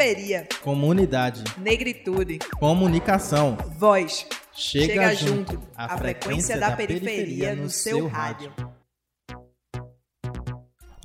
Periferia. Comunidade. Negritude. Comunicação. Voz. Chega, Chega junto. junto. A frequência da periferia no seu rádio.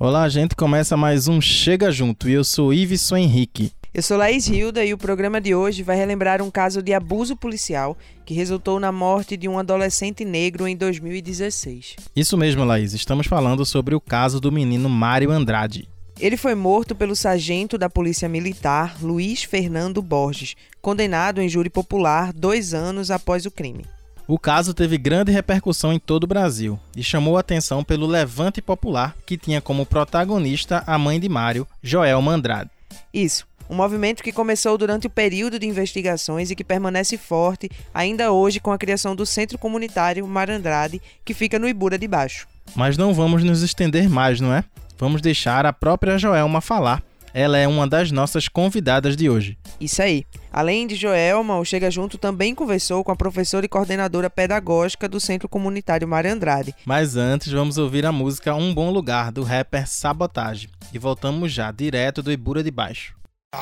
Olá, gente. Começa mais um Chega Junto e eu sou Iveson Henrique. Eu sou Laís Hilda e o programa de hoje vai relembrar um caso de abuso policial que resultou na morte de um adolescente negro em 2016. Isso mesmo, Laís. Estamos falando sobre o caso do menino Mário Andrade. Ele foi morto pelo sargento da Polícia Militar, Luiz Fernando Borges, condenado em júri popular dois anos após o crime. O caso teve grande repercussão em todo o Brasil e chamou atenção pelo levante popular que tinha como protagonista a mãe de Mário, Joelma Andrade. Isso, um movimento que começou durante o período de investigações e que permanece forte ainda hoje com a criação do Centro Comunitário Mar Andrade, que fica no Ibura de Baixo. Mas não vamos nos estender mais, não é? Vamos deixar a própria Joelma falar. Ela é uma das nossas convidadas de hoje. Isso aí. Além de Joelma, o Chega Junto também conversou com a professora e coordenadora pedagógica do Centro Comunitário Mar Andrade. Mas antes, vamos ouvir a música Um Bom Lugar, do rapper Sabotage. E voltamos já, direto do Ibura de Baixo. Sou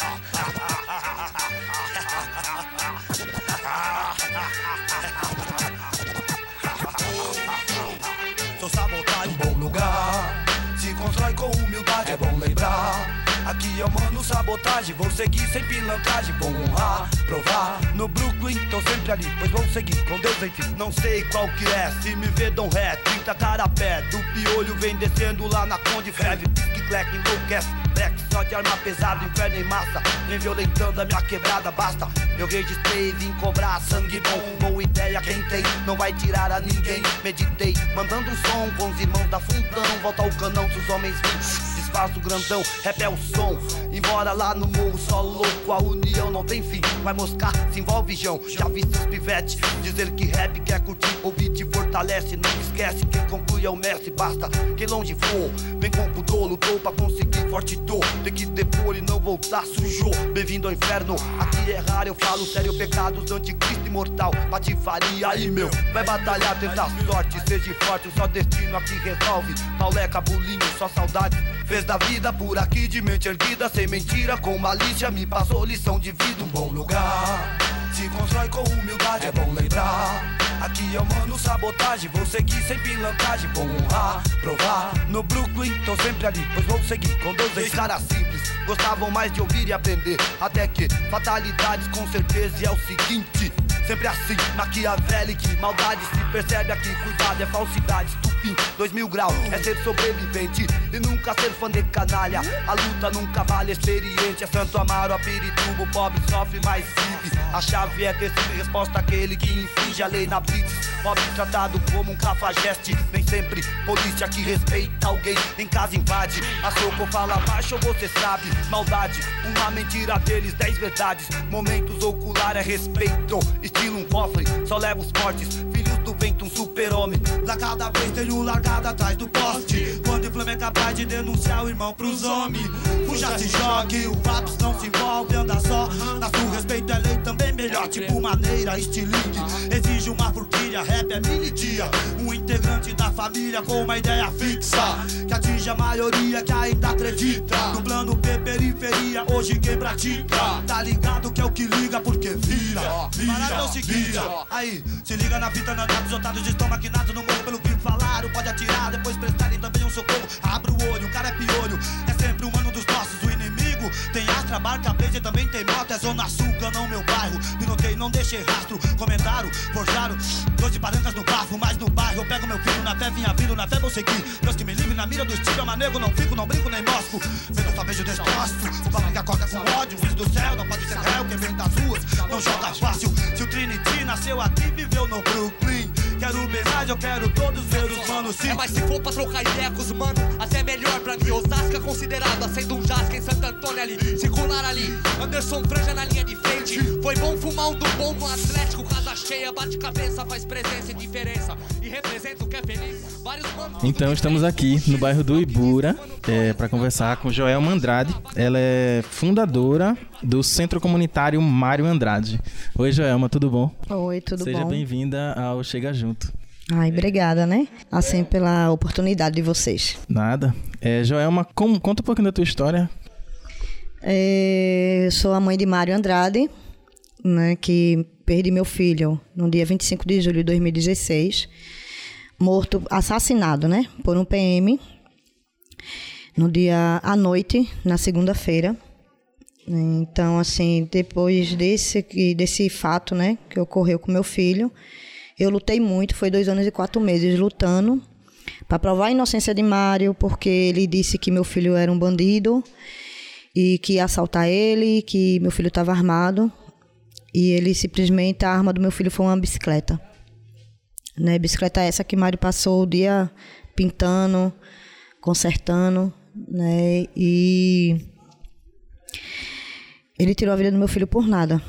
constrói com humildade, é bom lembrar. Aqui eu mando sabotagem, vou seguir sem pilantragem, vou honrar, provar. No Brooklyn, tô sempre ali, pois vou seguir com Deus, enfim. Não sei qual que é, se me vê, dão ré, 30 cara pé. Do piolho vem descendo lá na Conde Feve, pisque, cleque, enlouquece. Black só de arma pesada, inferno em massa. Vem violentando a minha quebrada, basta. Eu registrei, vim cobrar sangue bom. Boa ideia, quem tem, não vai tirar a ninguém. Meditei, mandando um som com os irmãos da fundão. Volta ao canão dos homens vivos. O grandão, rap é o som. Embora lá no morro, só louco, a união não tem fim. Vai moscar, se envolve, Jão. Já vi seus pivete dizer que rap quer curtir, ouvir te fortalece. Não esquece, quem conclui é o mestre. Basta quem longe for, vem com pudor, lutou pra conseguir forte dor. Tem que depor e não voltar, sujou. Bem-vindo ao inferno, aqui é raro, eu falo sério. Pecados do anticristo imortal, patifaria aí, meu. Vai batalhar, tentar sorte, seja forte, só destino aqui resolve. Pauleca, bulinho, só saudade. Fez da vida por aqui de mente erguida, sem mentira, com malícia, me passou lição de vida. Um bom lugar, se constrói com humildade, é bom lembrar. Aqui eu mando sabotagem, vou seguir sem pilantragem, vou honrar, provar. No Brooklyn, tô sempre ali, pois vou seguir com. Dois caras simples, gostavam mais de ouvir e aprender. Até que fatalidades com certeza e é o seguinte. Sempre assim, maquiavélico, maldade se percebe aqui, cuidado, é falsidade, estupim, dois mil graus, é ser sobrevivente e nunca ser fã de canalha. A luta nunca vale experiente, é Santo Amaro, a Pirituba, o pobre sofre mais vive. A chave é ter sempre resposta àquele que infringe a lei na blitz. Pobre tratado como um cafajeste, nem sempre polícia que respeita alguém em casa invade. A soco fala baixo, você sabe, maldade, uma mentira deles, dez verdades. Momentos ocular é respeito, estilo um cofre, só leva os fortes. Filhos do vento, um super-homem. Lá cada vez tenho largado atrás do poste. Quando o Flamengo é capaz de denunciar o irmão pros homens. Fuja, se jogue, o Vaps não se envolve, anda só. Na sua respeito é lei também melhor, tipo maneira, estilingue. Exige uma forquilha, rap é mini dia. Um integrante da família com uma ideia fixa. Que atinge a maioria que ainda acredita. No plano P, periferia, hoje quem pratica. Tá ligado que é o que liga, porque vira. Parada é o seguinte, aí, se liga na fita, não os otários estão maquinados no morro pelo que falaram. Pode atirar, depois prestarem também um socorro. Abre o olho, o cara é piolho, é sempre um mano dos tem astra, barca, blazer, também tem moto. É zona sul, não meu bairro. Me notei, não deixei rastro. Comentaram, forjaram, dois de palancas no bafo, mas no bairro eu pego meu filho na fé, vinha vindo, na fé vou seguir. Deus que me livre na mira dos tiros, manego, não fico, não brinco nem mosco. Vendo só beijo destroço, o que acorda com ódio. Filho do céu, não pode ser réu, quem vem das ruas, não joga fácil. Se o Trinity nasceu aqui, viveu no Brooklyn. Quero mais, eu quero todos ver os manos sim. É, mas se for pra trocar ideia com os mano, até melhor pra mim. Osasco é considerado, sendo um jasca em Santo Antônio ali. Circular ali, Anderson Franja na linha de frente. Foi bom fumar um do bom no Atlético, casa cheia, bate cabeça, faz presença e diferença. E representa o que é feliz. Vários manos. Então estamos aqui no bairro do Ibura é, para conversar com Joelma Andrade. Ela é fundadora do Centro Comunitário Mário Andrade. Oi, Joelma, tudo bom? Oi, tudo Seja bom? bem-vinda ao Chega Junto. Ai, obrigada, né? Assim, pela oportunidade de vocês. Nada. É, Joelma, como- conta um pouquinho da tua história. É, eu sou a mãe de Mário Andrade, né, que perdi meu filho no dia 25 de julho de 2016, morto, assassinado, né, por um PM, no dia à noite, na segunda-feira. Então, assim, depois desse, desse fato, né, que ocorreu com meu filho, eu lutei muito, foi dois anos e quatro meses lutando para provar a inocência de Mário, porque ele disse que meu filho era um bandido e que ia assaltar ele, que meu filho estava armado. E ele simplesmente, a arma do meu filho foi uma bicicleta. Né? Bicicleta essa que Mário passou o dia pintando, consertando, né? E ele tirou a vida do meu filho por nada.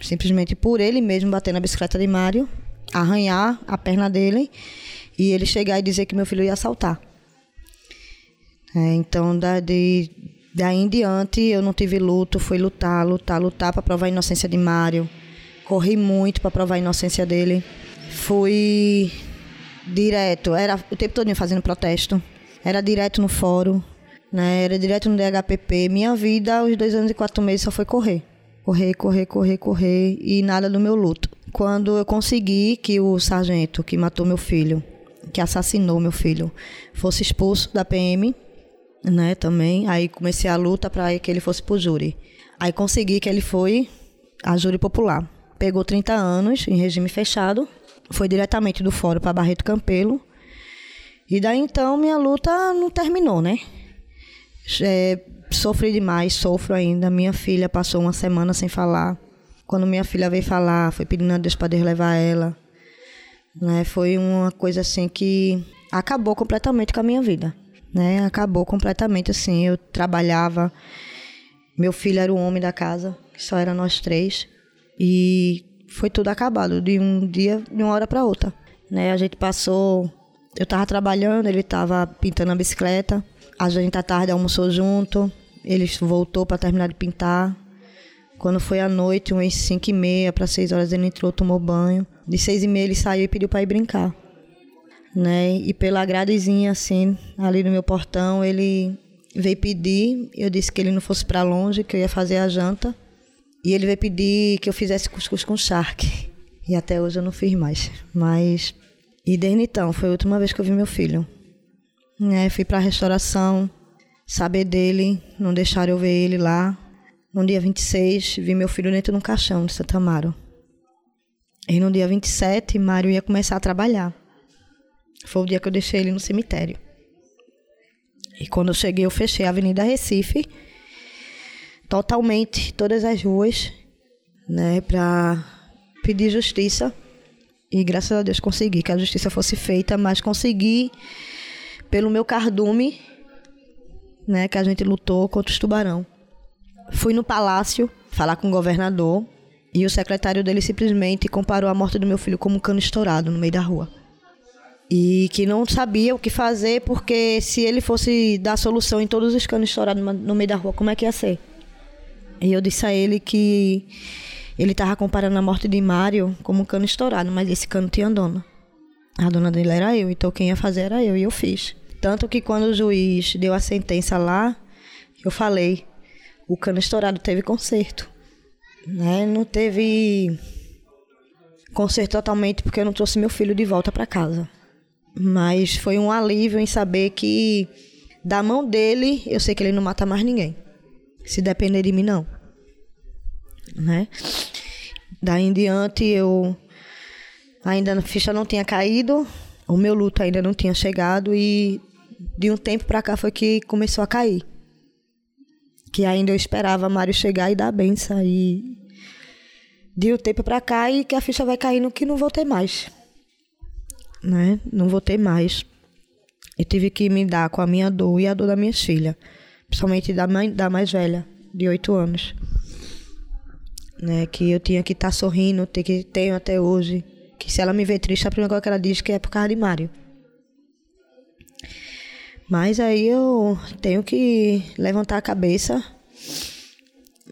Simplesmente por ele mesmo bater na bicicleta de Mário, arranhar a perna dele e ele chegar e dizer que meu filho ia assaltar. É, então, da, de, daí em diante, eu não tive luto, fui lutar, lutar, lutar para provar a inocência de Mário. Corri muito para provar a inocência dele. Fui direto, era o tempo todo fazendo protesto. Era direto no fórum, né? Era direto no DHPP. Minha vida, os dois anos e quatro meses, só foi correr. Correr, correr, correr, correr e nada do meu luto. Quando eu consegui que o sargento que matou meu filho, que assassinou meu filho, fosse expulso da PM, né, também, aí comecei a luta para que ele fosse pro júri. Aí consegui que ele foi a júri popular. Pegou 30 anos em regime fechado, foi diretamente do fórum para Barreto Campelo. E daí então minha luta não terminou, né? É, sofri demais, sofro ainda. Minha filha passou uma semana sem falar. Quando minha filha veio falar, foi pedindo a Deus para Deus levar ela. Né? Foi uma coisa assim que acabou completamente com a minha vida. Né? Acabou completamente assim. Eu trabalhava, meu filho era o homem da casa, só era nós três. E foi tudo acabado de um dia, de uma hora para outra. Né? A gente passou. Eu estava trabalhando, ele estava pintando a bicicleta. A gente à tarde almoçou junto. Ele voltou para terminar de pintar. Quando foi à noite, umas 5 e meia para 6 horas, ele entrou, tomou banho. De 6 e meia ele saiu e pediu para ir brincar. Né? E pela gradezinha, assim, ali no meu portão, ele veio pedir. Eu disse que ele não fosse para longe, que eu ia fazer a janta. E ele veio pedir que eu fizesse cuscuz com charque. E até hoje eu não fiz mais. Mas. E desde então, foi a última vez que eu vi meu filho. Né? Fui para a restauração, saber dele, não deixaram eu ver ele lá. No dia 26, vi meu filho dentro de um caixão de Santa Amaro. E no dia 27, Mário ia começar a trabalhar. Foi o dia que eu deixei ele no cemitério. E quando eu cheguei, eu fechei a Avenida Recife, totalmente, todas as ruas, né, para pedir justiça. E graças a Deus consegui que a justiça fosse feita, mas consegui pelo meu cardume, né, que a gente lutou contra os tubarão. Fui no palácio falar com o governador e o secretário dele simplesmente comparou a morte do meu filho como um cano estourado no meio da rua. E que não sabia o que fazer porque se ele fosse dar solução em todos os canos estourados no meio da rua, como é que ia ser? E eu disse a ele que ele estava comparando a morte de Mário como um cano estourado, mas esse cano tinha dona. A dona dele era eu, então quem ia fazer era eu e eu fiz. Tanto que quando o juiz deu a sentença lá, eu falei, o cano estourado teve conserto. Né? Não teve conserto totalmente porque eu não trouxe meu filho de volta para casa. Mas foi um alívio em saber que da mão dele, eu sei que ele não mata mais ninguém. Se depender de mim, não. Né? Daí em diante, eu ainda a ficha não tinha caído, o meu luto ainda não tinha chegado e de um tempo para cá foi que começou a cair. Que ainda eu esperava Mário chegar e dar a benção. E de um tempo para cá e que a ficha vai caindo que não vou ter mais. Né? Não vou ter mais. Eu tive que me dar com a minha dor e a dor da minha filha. Principalmente da, mãe, da mais velha, de oito anos. Né? Que eu tinha que estar tá sorrindo, ter que tenho até hoje. Que se ela me ver triste, a primeira coisa que ela diz que é por causa de Mário. Mas aí eu tenho que levantar a cabeça,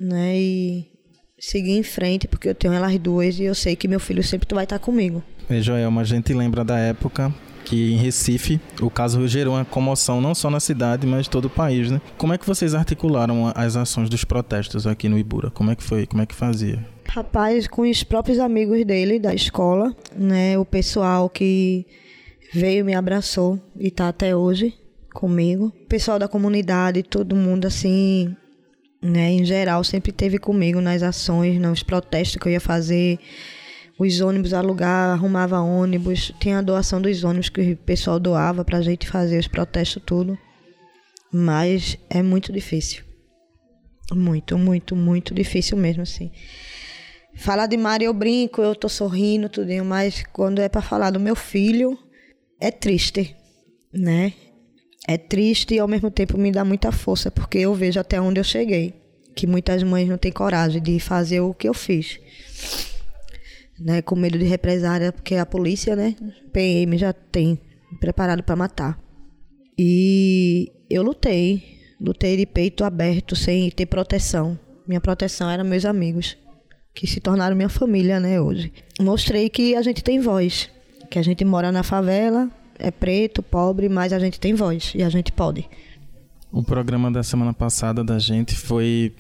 né? E seguir em frente, porque eu tenho elas duas e eu sei que meu filho sempre vai estar comigo. E Joelma, a gente lembra da época aqui em Recife, o caso gerou uma comoção não só na cidade, mas todo o país, né? Como é que vocês articularam as ações dos protestos aqui no Ibura? Como é que foi? Como é que fazia? Rapaz, com os próprios amigos dele da escola, né? O pessoal que veio me abraçou e tá até hoje comigo. O pessoal da comunidade, todo mundo assim, né, em geral, sempre teve comigo nas ações, nos protestos que eu ia fazer. Os ônibus alugar, arrumava ônibus, tinha a doação dos ônibus que o pessoal doava pra gente fazer os protestos tudo. Mas é muito difícil. Muito, muito, muito difícil mesmo assim. Falar de Mari eu brinco, eu tô sorrindo, tudo, mas quando é para falar do meu filho, é triste, né? É triste e ao mesmo tempo me dá muita força, porque eu vejo até onde eu cheguei. Que muitas mães não têm coragem de fazer o que eu fiz. Né, com medo de represária, porque a polícia, né, PM já tem preparado para matar. E eu lutei, lutei de peito aberto, sem ter proteção. Minha proteção era meus amigos, que se tornaram minha família, né, hoje. Mostrei que a gente tem voz, que a gente mora na favela, é preto, pobre, mas a gente tem voz e a gente pode. O programa da semana passada da gente foi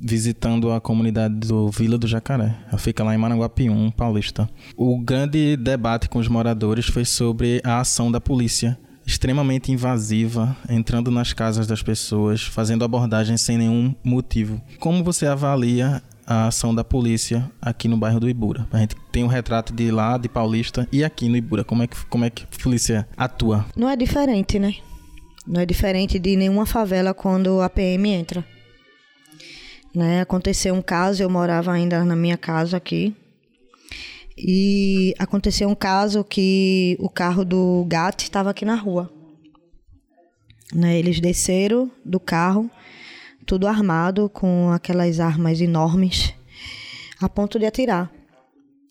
visitando a comunidade do Vila do Jacaré. Ela fica lá em Maranguapium, Paulista. O grande debate com os moradores foi sobre a ação da polícia, extremamente invasiva, entrando nas casas das pessoas, fazendo abordagens sem nenhum motivo. Como você avalia a ação da polícia aqui no bairro do Ibura. A gente tem um retrato de lá, de Paulista, e aqui no Ibura. Como é que, como é que a polícia atua? Não é diferente, né? Não é diferente de nenhuma favela quando a PM entra. Né? Aconteceu um caso, eu morava ainda na minha casa aqui. E aconteceu um caso que o carro do gato estava aqui na rua. Né? Eles desceram do carro tudo armado com aquelas armas enormes, a ponto de atirar.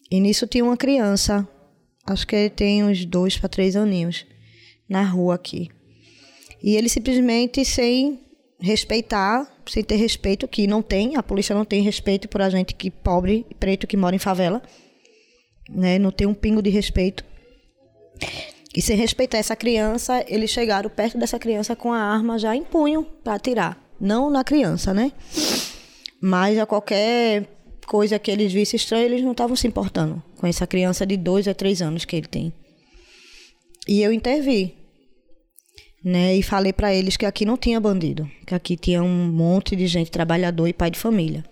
E nisso tinha uma criança, acho que ele tem uns dois para três aninhos, na rua aqui. E ele simplesmente sem respeitar, sem ter respeito, que não tem, a polícia não tem respeito por a gente que pobre, preto, que mora em favela, né? Não tem um pingo de respeito. E sem respeitar essa criança, eles chegaram perto dessa criança com a arma já em punho para atirar. Não na criança, né? Mas a qualquer coisa que eles vissem estranho, eles não estavam se importando com essa criança de dois a três anos que ele tem. E eu intervi, né? E falei para eles que aqui não tinha bandido, que aqui tinha um monte de gente trabalhador e pai de família.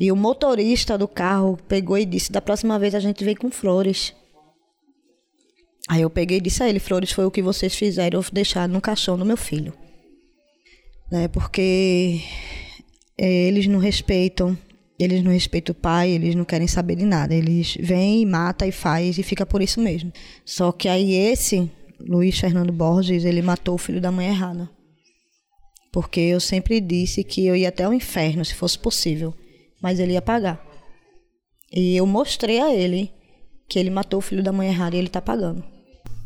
E o motorista do carro pegou e disse: da próxima vez a gente vem com flores. Aí eu peguei e disse a ele: flores foi o que vocês fizeram, deixar no caixão do meu filho né? Porque é, eles não respeitam, eles não respeitam o pai, eles não querem saber de nada. Eles vêm, mata e faz e fica por isso mesmo. Só que aí esse Luiz Fernando Borges, ele matou o filho da mãe errada. Porque eu sempre disse que eu ia até o inferno se fosse possível, mas ele ia pagar. E eu mostrei a ele que ele matou o filho da mãe errada e ele está pagando.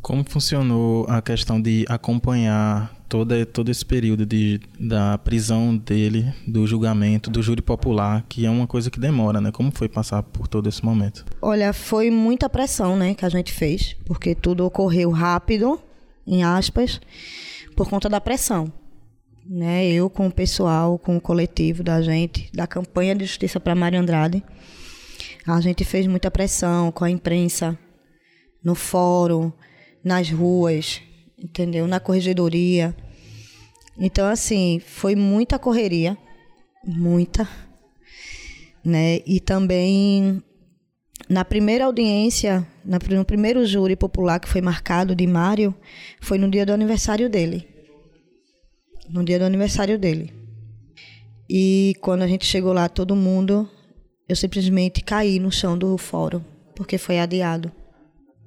Como funcionou a questão de acompanhar todo, todo esse período de, da prisão dele, do julgamento, do júri popular, que é uma coisa que demora, né? Como foi passar por todo esse momento? Olha, foi muita pressão, né, que a gente fez, porque tudo ocorreu rápido, em aspas, por conta da pressão. Né, eu com o pessoal, com o coletivo da gente, da campanha de justiça para Mário Andrade, a gente fez muita pressão com a imprensa, no fórum, nas ruas, entendeu? Na corregedoria. Então, assim, foi muita correria, muita, né? E também na primeira audiência, no primeiro júri popular que foi marcado de Mário, foi no dia do aniversário dele. No dia do aniversário dele. E quando a gente chegou lá, todo mundo, eu simplesmente caí no chão do fórum, porque foi adiado.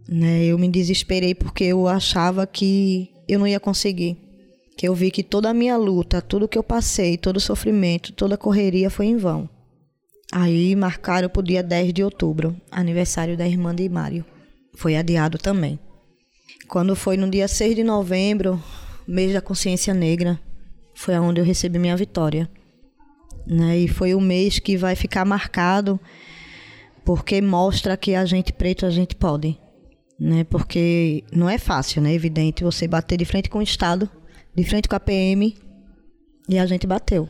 Né? Eu me desesperei porque eu achava que eu não ia conseguir. Que eu vi que toda a minha luta, tudo que eu passei, todo o sofrimento, toda a correria foi em vão. Aí marcaram para o dia 10 de outubro, aniversário da irmã de Mário. Foi adiado também. Quando foi no dia 6 de novembro, mês da consciência negra, foi onde eu recebi minha vitória. Né? E foi o mês que vai ficar marcado porque mostra que a gente preto a gente pode né? Porque não é fácil, né? Evidente você bater de frente com o Estado, de frente com a PM, e a gente bateu,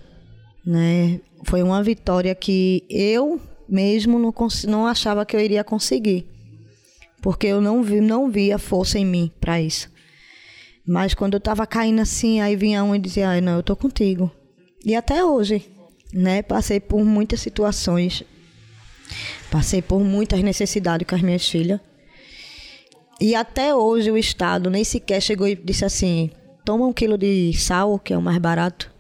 né? Foi uma vitória que eu mesmo não, não achava que eu iria conseguir, porque eu não vi, não via força em mim para isso. Mas quando eu tava caindo assim, aí vinha um e dizia: "Ai, não, eu tô contigo". E até hoje, né? Passei por muitas situações, passei por muitas necessidades com as minhas filhas. E até hoje o Estado nem sequer chegou e disse assim: toma um quilo de sal, que é o mais barato.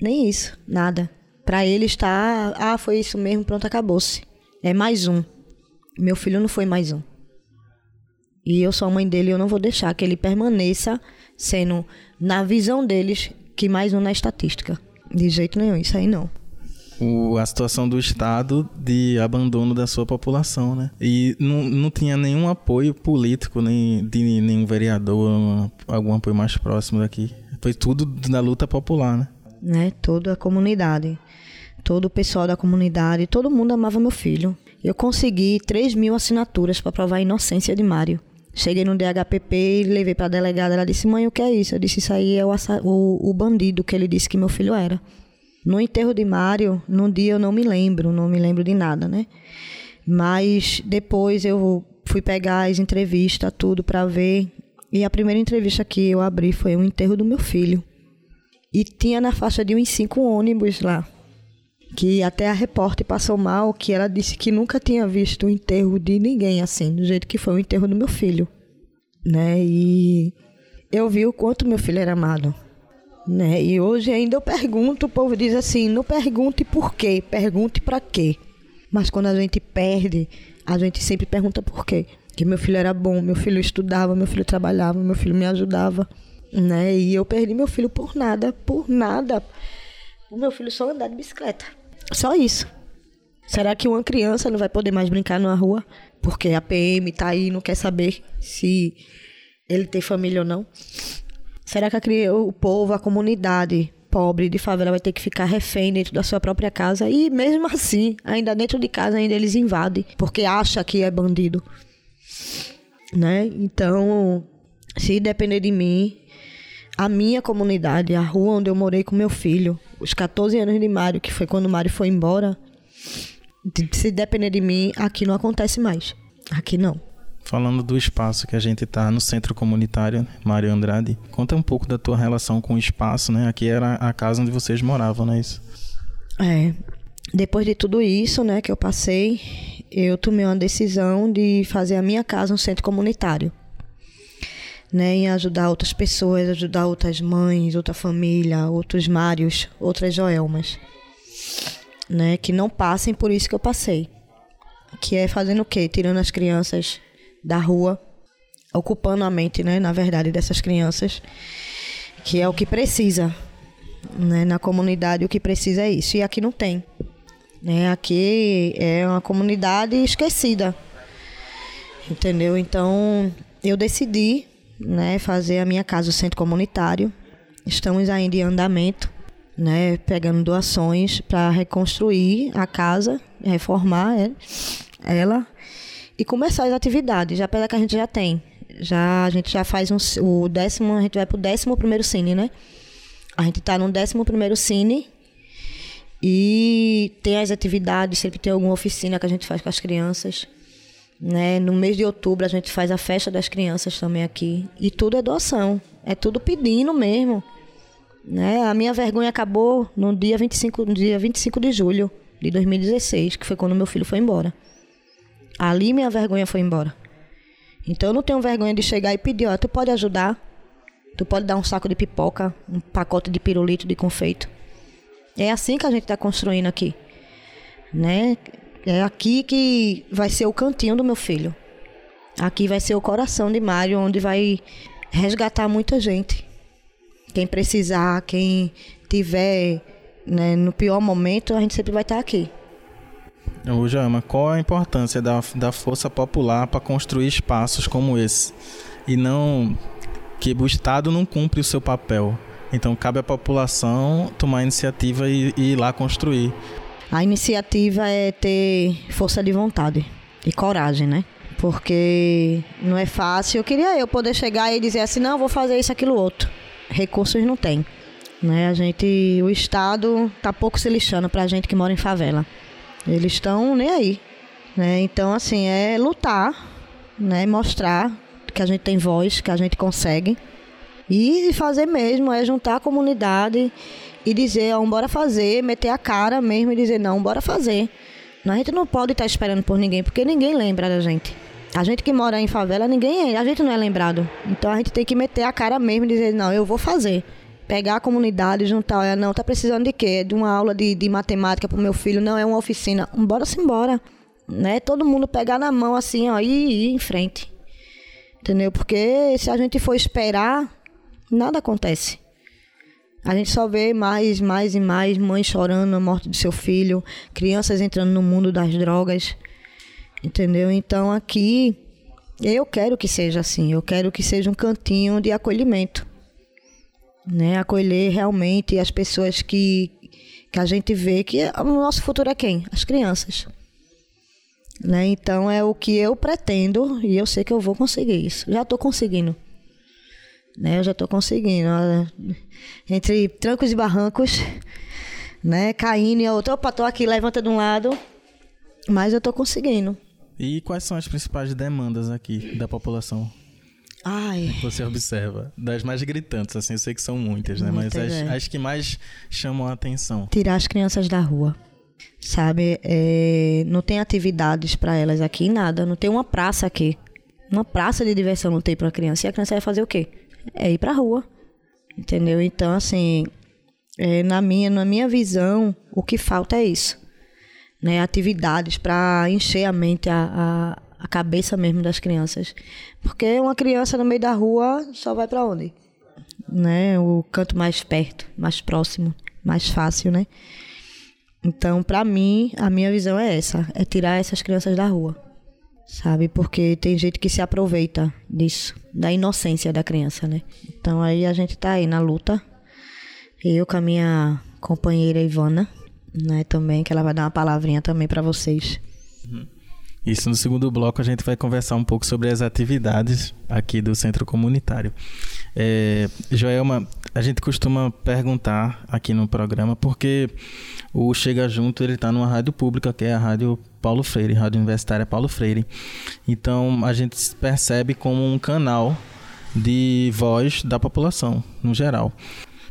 Nem isso, nada. Para ele está, ah, foi isso mesmo, pronto, acabou-se. É mais um. Meu filho não foi mais um. E eu sou a mãe dele, eu não vou deixar que ele permaneça sendo, na visão deles, que mais um na estatística. De jeito nenhum, isso aí não o, a situação do Estado de abandono da sua população, né? E não, não tinha nenhum apoio político, nem de nenhum vereador, algum apoio mais próximo daqui. Foi tudo da luta popular, né? né? Toda a comunidade, todo o pessoal da comunidade, todo mundo amava meu filho. Eu consegui 3 mil assinaturas para provar a inocência de Mário. Cheguei no DHPP e levei para a delegada. Ela disse: Mãe, o que é isso? Eu disse: Isso aí é o, o, o bandido que ele disse que meu filho era. No enterro de Mário, num dia eu não me lembro, não me lembro de nada, né? Mas depois eu fui pegar as entrevistas, tudo para ver. E a primeira entrevista que eu abri foi o enterro do meu filho. E tinha na faixa de uns cinco ônibus lá. Que até a repórter passou mal, que ela disse que nunca tinha visto o enterro de ninguém assim, do jeito que foi o enterro do meu filho. Né? E eu vi o quanto meu filho era amado. Né? E hoje ainda eu pergunto, o povo diz assim, não pergunte por quê, pergunte para quê. Mas quando a gente perde, a gente sempre pergunta por quê. Que meu filho era bom, meu filho estudava, meu filho trabalhava, meu filho me ajudava, né? E eu perdi meu filho por nada, por nada. O meu filho só andar de bicicleta. Só isso. Será que uma criança não vai poder mais brincar na rua? Porque a PM tá aí e não quer saber se ele tem família ou não? Será que a, o povo, a comunidade pobre de favela vai ter que ficar refém dentro da sua própria casa? E mesmo assim, ainda dentro de casa, ainda eles invadem, porque acha que é bandido. Né? Então, se depender de mim, a minha comunidade, a rua onde eu morei com meu filho, os 14 anos de Mário, que foi quando Mário foi embora, se depender de mim, aqui não acontece mais. Aqui não. Falando do espaço que a gente está no centro comunitário, Mário Andrade, conta um pouco da tua relação com o espaço, né? Aqui era a casa onde vocês moravam, não é isso? É. Depois de tudo isso, né, que eu passei, eu tomei uma decisão de fazer a minha casa um centro comunitário. Né, em ajudar outras pessoas, ajudar outras mães, outra família, outros Mários, outras Joelmas, né, que não passem por isso que eu passei. Que é fazendo o quê? Tirando as crianças da rua, ocupando a mente, né, na verdade, dessas crianças, que é o que precisa. Né, na comunidade o que precisa é isso. E aqui não tem. Né, aqui é uma comunidade esquecida. Entendeu? Então, eu decidi né, fazer a minha casa o centro comunitário. Estamos ainda em andamento, né, pegando doações para reconstruir a casa, reformar ela e começar as atividades, já apesar que a gente já tem. Já, a gente já faz um, o décimo, a gente vai pro décimo primeiro cine, né? A gente tá no décimo primeiro cine e tem as atividades, sempre tem alguma oficina que a gente faz com as crianças. Né? No mês de outubro a gente faz a festa das crianças também aqui. E tudo é doação. É tudo pedindo mesmo. Né? A minha vergonha acabou no dia 25, no dia 25 de julho de 2016, que foi quando meu filho foi embora. Ali minha vergonha foi embora. Então eu não tenho vergonha de chegar e pedir, ó, tu pode ajudar? Tu pode dar um saco de pipoca, um pacote de pirulito de confeito. É assim que a gente está construindo aqui. Né? É aqui que vai ser o cantinho do meu filho. Aqui vai ser o coração de Mário, onde vai resgatar muita gente. Quem precisar, quem tiver né, no pior momento, a gente sempre vai estar aqui. Ô, Jama, qual a importância da, da força popular para construir espaços como esse? E não que o Estado não cumpre o seu papel. Então cabe à população tomar a iniciativa e, e ir lá construir. A iniciativa é ter força de vontade e coragem, né? Porque não é fácil. Eu queria eu poder chegar e dizer assim, não, vou fazer isso, aquilo, outro. Recursos não tem. Né? A gente, o Estado tá pouco se lixando pra gente que mora em favela. Eles estão nem aí. Né? Então, assim, é lutar, né? mostrar que a gente tem voz, que a gente consegue. E fazer mesmo, é juntar a comunidade e dizer, ó, bora fazer, meter a cara mesmo e dizer, não, bora fazer. A gente não pode estar esperando por ninguém, porque ninguém lembra da gente. A gente que mora em favela, ninguém, a gente não é lembrado. Então a gente tem que meter a cara mesmo e dizer, não, eu vou fazer. Pegar a comunidade, juntar, olha, não, tá precisando de quê? De uma aula de, de matemática pro meu filho, não, é uma oficina. Bora-se embora. Né? Todo mundo pegar na mão assim, ó, e ir em frente. Entendeu? Porque se a gente for esperar, nada acontece. A gente só vê mais, mais e mais mães chorando a morte do seu filho, crianças entrando no mundo das drogas. Entendeu? Então aqui eu quero que seja assim, eu quero que seja um cantinho de acolhimento. Né? Acolher realmente as pessoas que, que a gente vê que o nosso futuro é quem? As crianças. Né? Então é o que eu pretendo e eu sei que eu vou conseguir isso. Já estou conseguindo. Né? Eu já estou conseguindo. Entre trancos e barrancos, né? Caindo e a outra, opa, tô aqui, levanta de um lado. Mas eu estou conseguindo. E quais são as principais demandas aqui da população? Ai. Você observa. Das mais gritantes, assim, eu sei que são muitas, né? Muitas, Mas as, é. as, que mais chamam a atenção. Tirar as crianças da rua. Sabe? É, não tem atividades para elas aqui, nada. Não tem uma praça aqui. Uma praça de diversão não tem para criança. E a criança vai fazer o quê? é ir pra rua. Entendeu? Então, assim, é, na, minha, na minha visão, o que falta é isso. Né? Atividades para encher a mente, a, a, a, cabeça mesmo das crianças. Porque uma criança no meio da rua só vai para onde? Né? O canto mais perto, mais próximo, mais fácil, né? Então, para mim, a minha visão é essa: é tirar essas crianças da rua sabe? Porque tem gente que se aproveita disso, da inocência da criança, né? Então aí a gente tá aí na luta. Eu com a minha companheira Ivana, né, também, que ela vai dar uma palavrinha também para vocês. Uhum. Isso no segundo bloco a gente vai conversar um pouco sobre as atividades aqui do centro comunitário. É, Joelma, a gente costuma perguntar aqui no programa porque o Chega Junto ele está numa rádio pública que é a rádio Paulo Freire, rádio universitária Paulo Freire. Então a gente percebe como um canal de voz da população no geral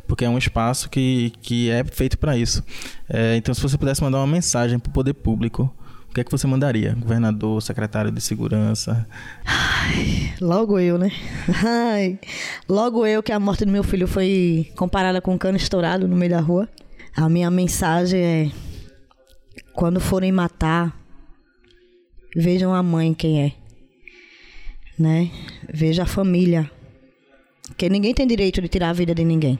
porque é um espaço que, que é feito para isso. É, então, se você pudesse mandar uma mensagem para o poder público o que é que você mandaria? Governador, secretário de segurança? Ai, logo eu, né? Ai, logo eu que a morte do meu filho foi comparada com um cano estourado no meio da rua. A minha mensagem é: quando forem matar, vejam a mãe quem é, né? Veja a família, porque ninguém tem direito de tirar a vida de ninguém.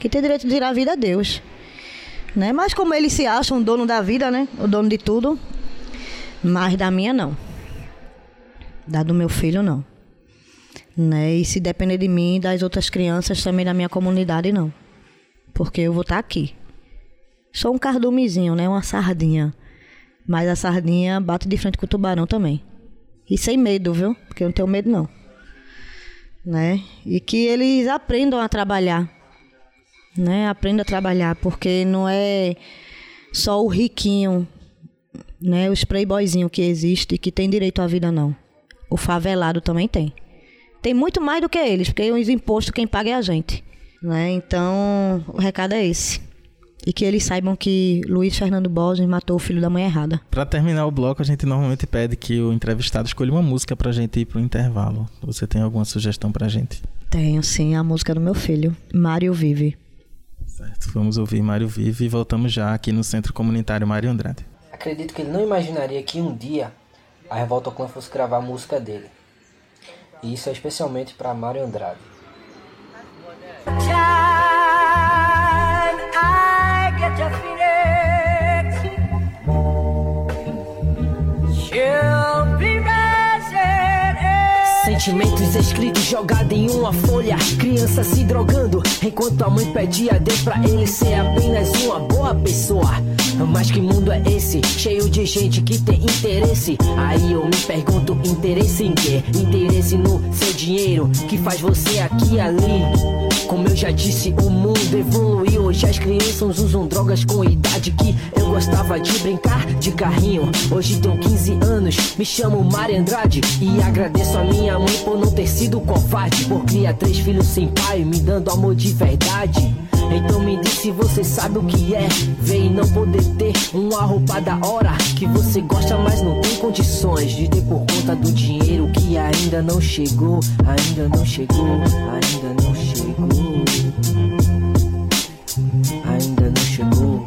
Quem tem direito de tirar a vida é Deus. Né? Mas como eles se acham dono da vida, né? O dono de tudo, mas da minha não. Da do meu filho não. Né? E se depender de mim, das outras crianças também da minha comunidade não. Porque eu vou estar tá aqui. Sou um cardumezinho, né? Uma sardinha. Mas a sardinha bate de frente com o tubarão também. E sem medo, viu? Porque eu não tenho medo não. Né? E que eles aprendam a trabalhar. Né? Aprendam a trabalhar, porque não é só o riquinho né, os playboyzinhos que existe que tem direito à vida não. O favelado também tem. Tem muito mais do que eles, porque os impostos quem paga é a gente, né? Então, o recado é esse. E que eles saibam que Luiz Fernando Borges matou o filho da mãe errada. Para terminar o bloco, a gente normalmente pede que o entrevistado escolha uma música pra gente ir pro intervalo. Você tem alguma sugestão pra gente? Tenho, sim, a música do meu filho, Mário Vive. Certo, vamos ouvir Mário Vive e voltamos já aqui no Centro Comunitário Mário Andrade. Acredito que ele não imaginaria que um dia a Revolta Clã fosse gravar a música dele. E isso é especialmente para Mário Andrade. Sentimentos escritos jogados em uma folha Criança se drogando Enquanto a mãe pedia Deus pra ele ser apenas uma boa pessoa Mas que mundo é esse? Cheio de gente que tem interesse. Aí eu me pergunto: interesse em quê? Interesse no seu dinheiro que faz você aqui e ali. Como eu já disse, o mundo evoluiu. Hoje as crianças usam drogas com idade que eu gostava de brincar de carrinho. Hoje tenho 15 anos, me chamo Mari Andrade. E agradeço a minha mãe por não ter sido covarde. Por criar três filhos sem pai, me dando amor de verdade. Então me diz se você sabe o que é Ver e não poder ter uma roupa da hora Que você gosta, mas não tem condições De ter por conta do dinheiro que ainda não chegou Ainda não chegou, ainda não chegou Ainda não chegou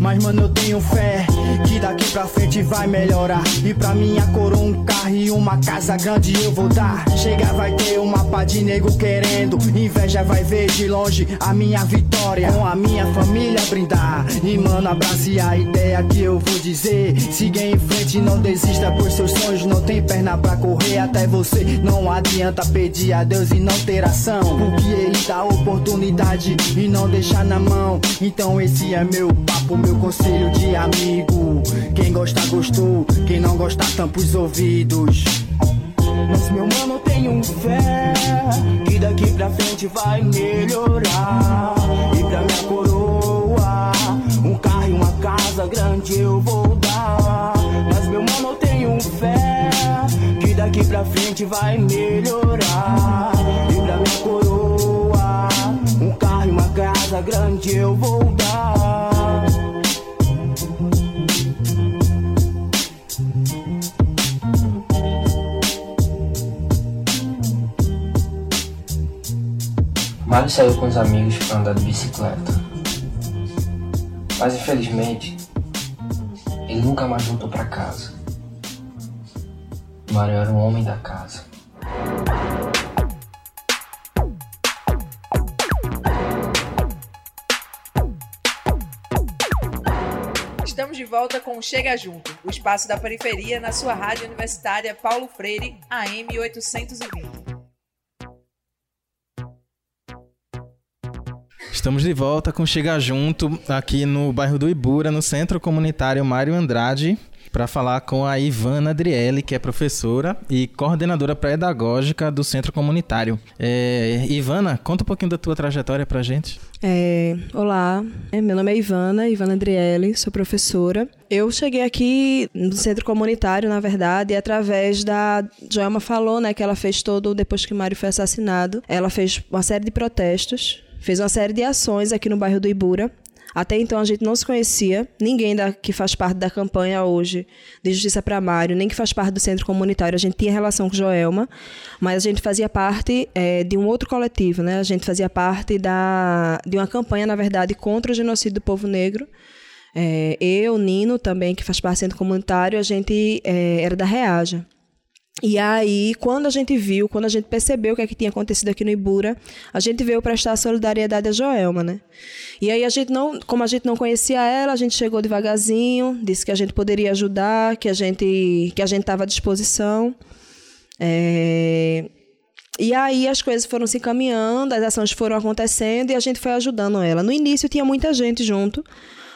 Mas mano, eu tenho fé que daqui pra frente vai melhorar. E pra minha coroa, um carro e uma casa grande eu vou dar. Chega, vai ter uma pá de nego querendo. Inveja vai ver de longe a minha vitória. Com a minha família brindar. E mano, abrace a ideia que eu vou dizer. Siga em frente, não desista, pois seus sonhos não tem perna pra correr até você. Não adianta pedir a Deus e não ter ação. Porque ele dá oportunidade e não deixar na mão. Então esse é meu papo, meu conselho de amigo. Quem gosta, gostou. Quem não gosta, tampa os ouvidos. Mas meu mano, tenho fé que daqui pra frente vai melhorar. E pra minha coroa, um carro e uma casa grande eu vou dar. Mas meu mano, tenho fé que daqui pra frente vai melhorar. E pra minha coroa, um carro e uma casa grande eu vou dar. Mário saiu com os amigos para andar de bicicleta. Mas infelizmente, ele nunca mais voltou para casa. Mário era um homem da casa. Estamos de volta com Chega Junto, o espaço da periferia na sua rádio universitária Paulo Freire, AM 820. Estamos de volta com Chega Junto aqui no bairro do Ibura, no Centro Comunitário Mário Andrade, para falar com a Ivana Adriele, que é professora e coordenadora pedagógica do Centro Comunitário. É, Ivana, conta um pouquinho da tua trajetória para gente. É, olá, é, meu nome é Ivana, Ivana Adriele, sou professora. Eu cheguei aqui no centro comunitário, na verdade, através da. Joelma falou, né, que ela fez todo, depois que Mário foi assassinado, ela fez uma série de protestos, fez uma série de ações aqui no bairro do Ibura. Até então a gente não se conhecia, ninguém da, que faz parte da campanha hoje de Justiça para Mário, nem que faz parte do centro comunitário, a gente tinha relação com Joelma, mas a gente fazia parte é, de um outro coletivo, né? A gente fazia parte da, de uma campanha, na verdade, contra o genocídio do povo negro. É, eu, Nino, também, que faz parte do centro comunitário, a gente é, era da Reaja. E aí, quando a gente viu, quando a gente percebeu o que, é que tinha acontecido aqui no Ibura, a gente veio prestar solidariedade a Joelma, né? E aí a gente não, como a gente não conhecia ela, a gente chegou devagarzinho, disse que a gente poderia ajudar, que a gente que a gente estava à disposição. É... E aí as coisas foram se encaminhando, as ações foram acontecendo e a gente foi ajudando ela. No início tinha muita gente junto,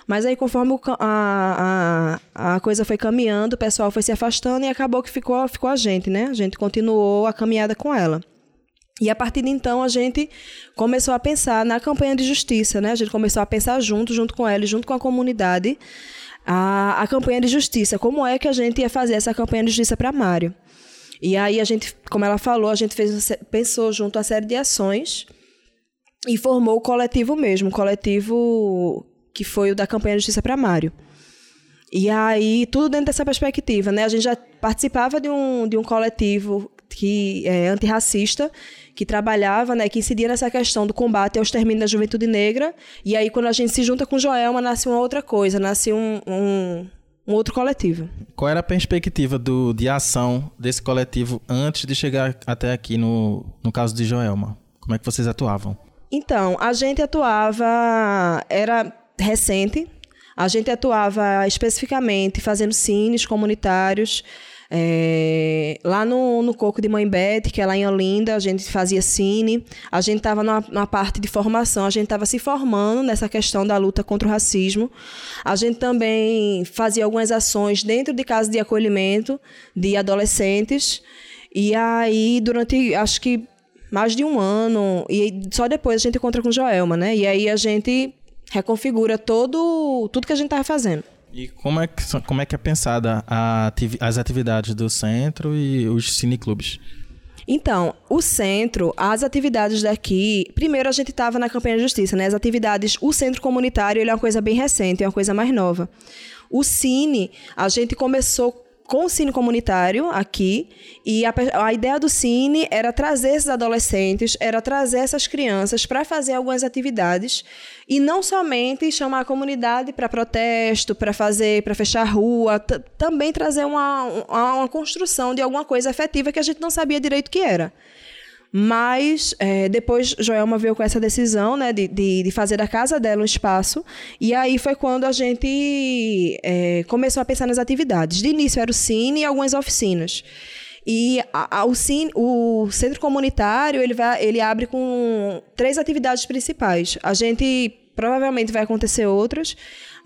mas aí, conforme a, a, a coisa foi caminhando, o pessoal foi se afastando e acabou que ficou, ficou a gente, né? A gente continuou a caminhada com ela. E a partir de então a gente começou a pensar na campanha de justiça, né? A gente começou a pensar junto, junto com ela, junto com a comunidade, a, a campanha de justiça. Como é que a gente ia fazer essa campanha de justiça para Mário? E aí a gente, como ela falou, a gente fez, pensou junto a série de ações e formou o coletivo mesmo, o coletivo que foi o da campanha de justiça para Mário. E aí, tudo dentro dessa perspectiva, né? A gente já participava de um, de um coletivo que é antirracista, que trabalhava, né, que incidia nessa questão do combate ao extermínio da juventude negra. E aí, quando a gente se junta com Joelma, nasce uma outra coisa, nasce um, um, um outro coletivo. Qual era a perspectiva do, de ação desse coletivo antes de chegar até aqui no, no caso de Joelma? Como é que vocês atuavam? Então, a gente atuava, era recente, a gente atuava especificamente fazendo cines comunitários, É, lá no, no Coco de Mãe Bete, que é lá em Olinda, a gente fazia cine. A gente estava numa parte de formação, a gente estava se formando nessa questão da luta contra o racismo. A gente também fazia algumas ações dentro de casas de acolhimento de adolescentes. E aí, durante, acho que mais de um ano, e só depois a gente encontra com Joelma, né? E aí a gente reconfigura todo, tudo que a gente estava fazendo. E como é que, como é, que é pensada as atividades do centro e os cineclubes? Então, o centro, as atividades daqui. Primeiro, a gente estava na campanha de justiça, né? As atividades. O centro comunitário ele é uma coisa bem recente, é uma coisa mais nova. O Cine, a gente começou com o Cine Comunitário aqui. E a, a, ideia do Cine era trazer esses adolescentes, era trazer essas crianças para fazer algumas atividades. E não somente chamar a comunidade para protesto, para fazer, para fechar rua, também trazer uma, uma, uma construção de alguma coisa efetiva que a gente não sabia direito o que era. Mas é, depois Joelma veio com essa decisão né, de, de, de, fazer da casa dela um espaço. E aí foi quando a gente é, começou a pensar nas atividades. De início era o Cine e algumas oficinas. E a, a, o, cine, o centro comunitário ele, vai, ele abre com três atividades principais. A gente provavelmente vai acontecer outras,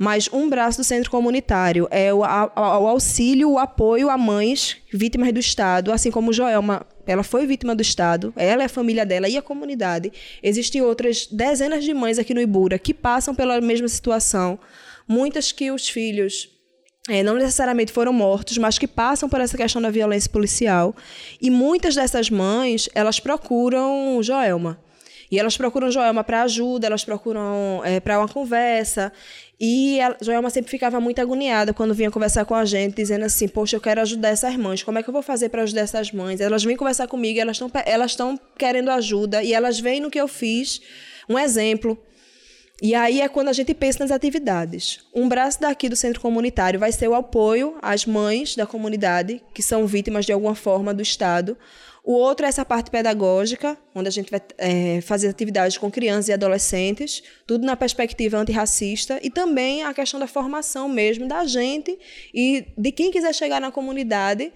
mas um braço do centro comunitário é o, a, o auxílio, o apoio a mães vítimas do Estado, assim como Joelma ela foi vítima do Estado, ela é a família dela e a comunidade. Existem outras dezenas de mães aqui no Ibura que passam pela mesma situação. Muitas que os filhos é, não necessariamente foram mortos, mas que passam por essa questão da violência policial. E muitas dessas mães, elas procuram Joelma. E elas procuram Joelma para ajuda, elas procuram é, para uma conversa. E a Joelma sempre ficava muito agoniada quando vinha conversar com a gente, dizendo assim: Poxa, eu quero ajudar essas mães, como é que eu vou fazer para ajudar essas mães? Elas vêm conversar comigo, elas estão elas querendo ajuda e elas veem no que eu fiz um exemplo. E aí é quando a gente pensa nas atividades. Um braço daqui do centro comunitário vai ser o apoio às mães da comunidade que são vítimas de alguma forma do Estado. O outro é essa parte pedagógica, onde a gente vai é, fazer atividades com crianças e adolescentes, tudo na perspectiva antirracista, e também a questão da formação mesmo da gente e de quem quiser chegar na comunidade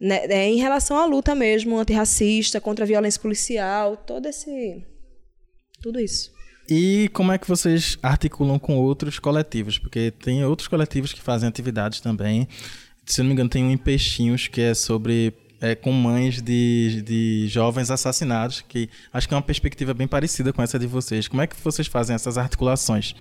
né, é, em relação à luta mesmo antirracista, contra a violência policial, todo esse. tudo isso. E como é que vocês articulam com outros coletivos? Porque tem outros coletivos que fazem atividades também. Se não me engano, tem um em Peixinhos que é sobre é, com mães de, de jovens assassinados, que acho que é uma perspectiva bem parecida com essa de vocês. Como é que vocês fazem essas articulações?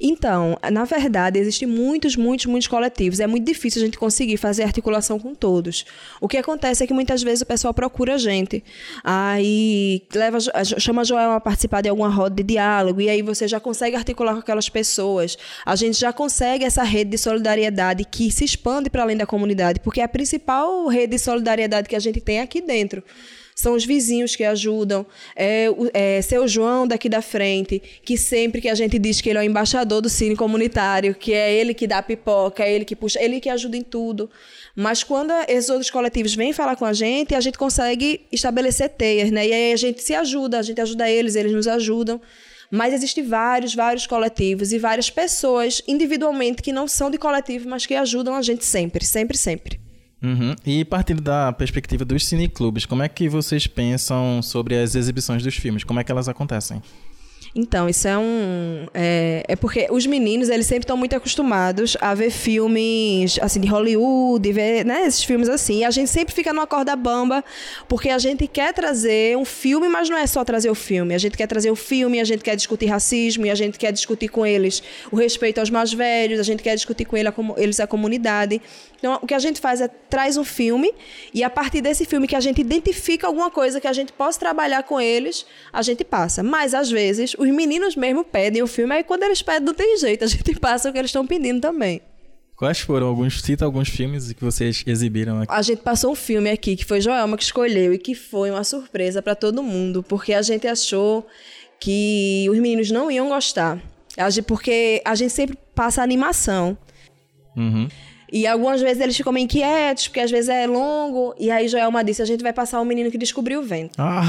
Então, na verdade, existem muitos, muitos, muitos coletivos. É muito difícil a gente conseguir fazer articulação com todos. O que acontece é que muitas vezes o pessoal procura a gente. Aí leva, chama a Joel a participar de alguma roda de diálogo, e aí você já consegue articular com aquelas pessoas. A gente já consegue essa rede de solidariedade que se expande para além da comunidade, porque é a principal rede de solidariedade que a gente tem aqui dentro são os vizinhos que ajudam, é, é seu João daqui da frente, que sempre que a gente diz que ele é o embaixador do cine comunitário, que é ele que dá pipoca, é ele que puxa, ele que ajuda em tudo. Mas quando esses outros coletivos vêm falar com a gente, a gente consegue estabelecer teias, né? E aí a gente se ajuda, a gente ajuda eles, eles nos ajudam. Mas existem vários, vários coletivos e várias pessoas individualmente que não são de coletivo, mas que ajudam a gente sempre, sempre, sempre. Uhum. E partindo da perspectiva dos cineclubes, como é que vocês pensam sobre as exibições dos filmes? Como é que elas acontecem? Então, isso é um. É, é porque os meninos, eles sempre estão muito acostumados a ver filmes, assim, de Hollywood, ver, né, esses filmes assim. E a gente sempre fica numa corda bamba, porque a gente quer trazer um filme, mas não é só trazer o filme. A gente quer trazer o filme, a gente quer discutir racismo, e a gente quer discutir com eles o respeito aos mais velhos, a gente quer discutir com eles a comunidade. Então, o que a gente faz é traz um filme, e a partir desse filme que a gente identifica alguma coisa que a gente possa trabalhar com eles, a gente passa. Mas, às vezes, os meninos mesmo pedem o filme, aí quando eles pedem não tem jeito, a gente passa o que eles estão pedindo também. Quais foram alguns, cita alguns filmes que vocês exibiram aqui? A gente passou um filme aqui que foi Joelma que escolheu e que foi uma surpresa para todo mundo, porque a gente achou que os meninos não iam gostar. Porque a gente sempre passa animação. Uhum. E algumas vezes eles ficam meio inquietos, porque às vezes é longo. E aí Joelma disse: a gente vai passar o menino que descobriu o vento. Ah.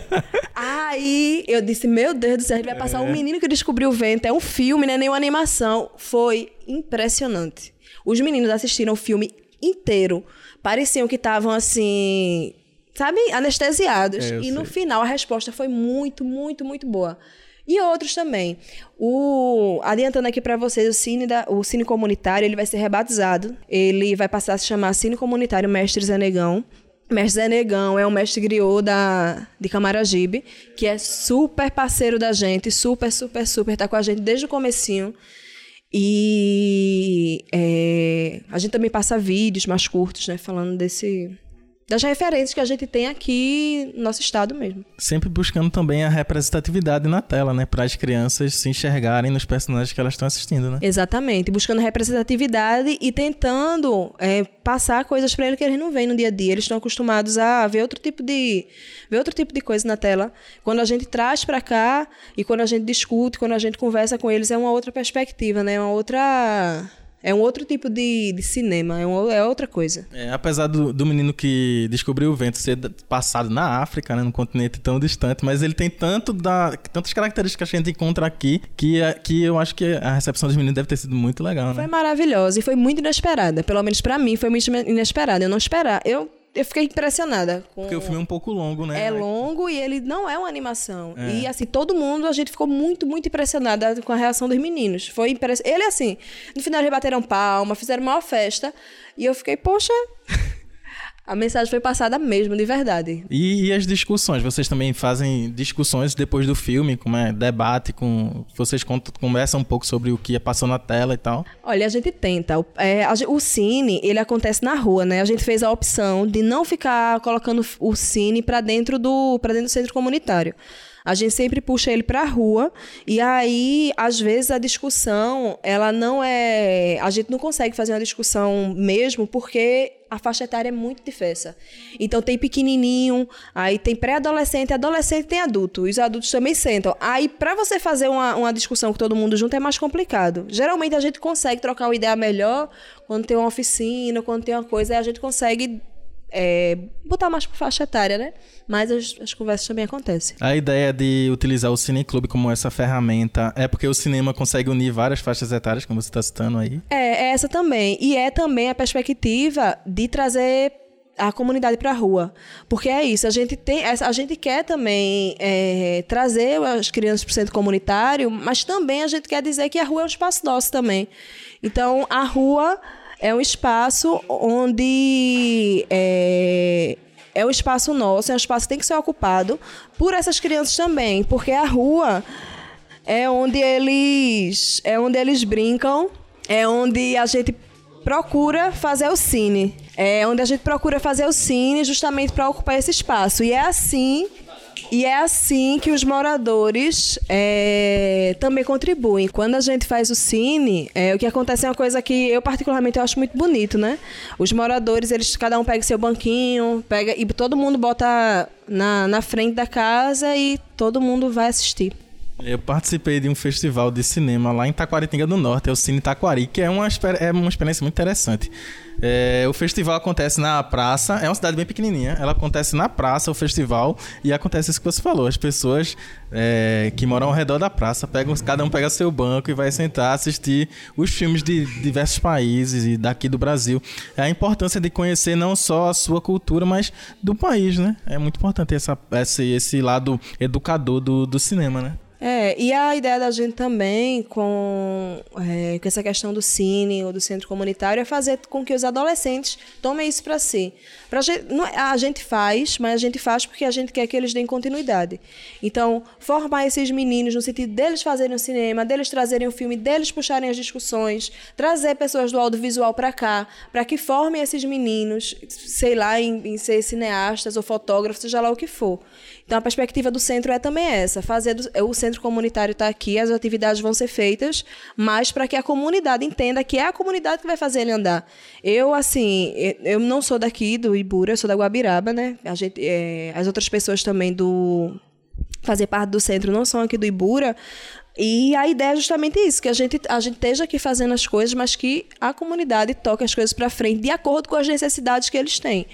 aí eu disse: meu Deus do céu, a gente vai passar o é. menino que descobriu o vento. É um filme, não é nem uma animação. Foi impressionante. Os meninos assistiram o filme inteiro pareciam que estavam assim, sabe, anestesiados. É, e no sei. final a resposta foi muito, muito, muito boa. E outros também. O, adiantando aqui para vocês, o cine, da, o cine comunitário ele vai ser rebatizado. Ele vai passar a se chamar Cine Comunitário Mestre Zé Negão. Mestre Zé Negão é um mestre griot da, de Camaragibe, que é super parceiro da gente, super, super, super, tá com a gente desde o comecinho. E é, a gente também passa vídeos mais curtos, né, falando desse das referências que a gente tem aqui no nosso estado mesmo. Sempre buscando também a representatividade na tela, né? Para as crianças se enxergarem nos personagens que elas estão assistindo, né? Exatamente, buscando representatividade e tentando é, passar coisas para eles que eles não veem no dia a dia. Eles estão acostumados a ver outro tipo de ver outro tipo de coisa na tela. Quando a gente traz para cá e quando a gente discute, quando a gente conversa com eles é uma outra perspectiva, né? É uma outra é um outro tipo de, de cinema, é, uma, é outra coisa. É, apesar do, do menino que descobriu o vento ser passado na África, né, num continente tão distante, mas ele tem tanto da, tantas características que a gente encontra aqui que, é- que eu acho que a recepção dos meninos deve ter sido muito legal, Foi né? maravilhosa e foi muito inesperada. Pelo menos para mim foi muito inesperada. Eu não esperava. Eu, eu fiquei impressionada com Porque o filme é um pouco longo, né? É longo e ele não é uma animação. É. E assim, todo mundo, a gente ficou muito, muito impressionada com a reação dos meninos. Foi impress... Ele assim, no final eles bateram palma, fizeram uma festa. E eu fiquei, poxa, a mensagem foi passada mesmo, de verdade. E, e as discussões? Vocês também fazem discussões depois do filme, como é debate com. Vocês conversam um pouco sobre o que passou na tela e tal. Olha, a gente tenta. O, é, a o cine, ele acontece na rua, né? A gente fez a opção de não ficar colocando o cine para dentro do para dentro do centro comunitário. A gente sempre puxa ele para a rua e aí, às vezes, a discussão, ela não é... A gente não consegue fazer uma discussão mesmo porque a faixa etária é muito diversa. Então, tem pequenininho, aí tem pré-adolescente, adolescente tem adulto. E os adultos também sentam. Aí, para você fazer uma, uma discussão com todo mundo junto, é mais complicado. Geralmente, a gente consegue trocar uma ideia melhor quando tem uma oficina, quando tem uma coisa, aí a gente consegue é, botar mais por faixa etária, né? Mas as, as conversas também acontecem. A ideia de utilizar o Cineclube como essa ferramenta é porque o cinema consegue unir várias faixas etárias, como você está citando aí. É, é essa também. E é também a perspectiva de trazer a comunidade para a rua. Porque é isso, a gente, tem, a gente quer também é, trazer as crianças para o centro comunitário, mas também a gente quer dizer que a rua é um espaço nosso também. Então, a rua é um espaço onde é, é um espaço nosso, é um espaço que tem que ser ocupado por essas crianças também, porque a rua é onde eles é onde eles brincam, é onde a gente procura fazer o cine. É onde a gente procura fazer o cine justamente para ocupar esse espaço. E é assim e é assim que os moradores é, também contribuem. Quando a gente faz o cine, é, o que acontece é uma coisa que eu particularmente eu acho muito bonito, né? Os moradores, eles cada um pega seu banquinho, pega e todo mundo bota na, na frente da casa e todo mundo vai assistir. Eu participei de um festival de cinema lá em Taquaritinga do Norte, é o Cine Taquari, que é uma, é uma experiência muito interessante. É, o festival acontece na praça, é uma cidade bem pequenininha, ela acontece na praça, o festival, e acontece isso que você falou, as pessoas é, que moram ao redor da praça, pegam, cada um pega seu banco e vai sentar, assistir os filmes de diversos países e daqui do Brasil. É a importância de conhecer não só a sua cultura, mas do país, né? É muito importante essa, esse, esse lado educador do, do cinema, né? É, e a ideia da gente também com, é, com essa questão do cine ou do centro comunitário é fazer com que os adolescentes tomem isso para si. Pra gente, não é- a gente faz, mas a gente faz porque a gente quer que eles deem continuidade. Então, formar esses meninos no sentido deles fazerem o cinema, deles trazerem o filme, deles puxarem as discussões, trazer pessoas do audiovisual para cá, para que formem esses meninos, sei lá, em, em ser cineastas ou fotógrafos, seja lá o que for. Então, a perspectiva do centro é também essa: fazer do- o centro comunitário está aqui, as atividades vão ser feitas, mas para que a comunidade entenda que é a comunidade que vai fazer ele andar. Eu, assim, eu- eu não sou daqui do Ibura, eu sou da Guabiraba, né? A gente, é, as outras pessoas também do fazer parte do centro não são aqui do Ibura. E a ideia é justamente isso, que a gente, a gente esteja aqui fazendo as coisas, mas que a comunidade toque as coisas para frente de acordo com as necessidades que eles têm.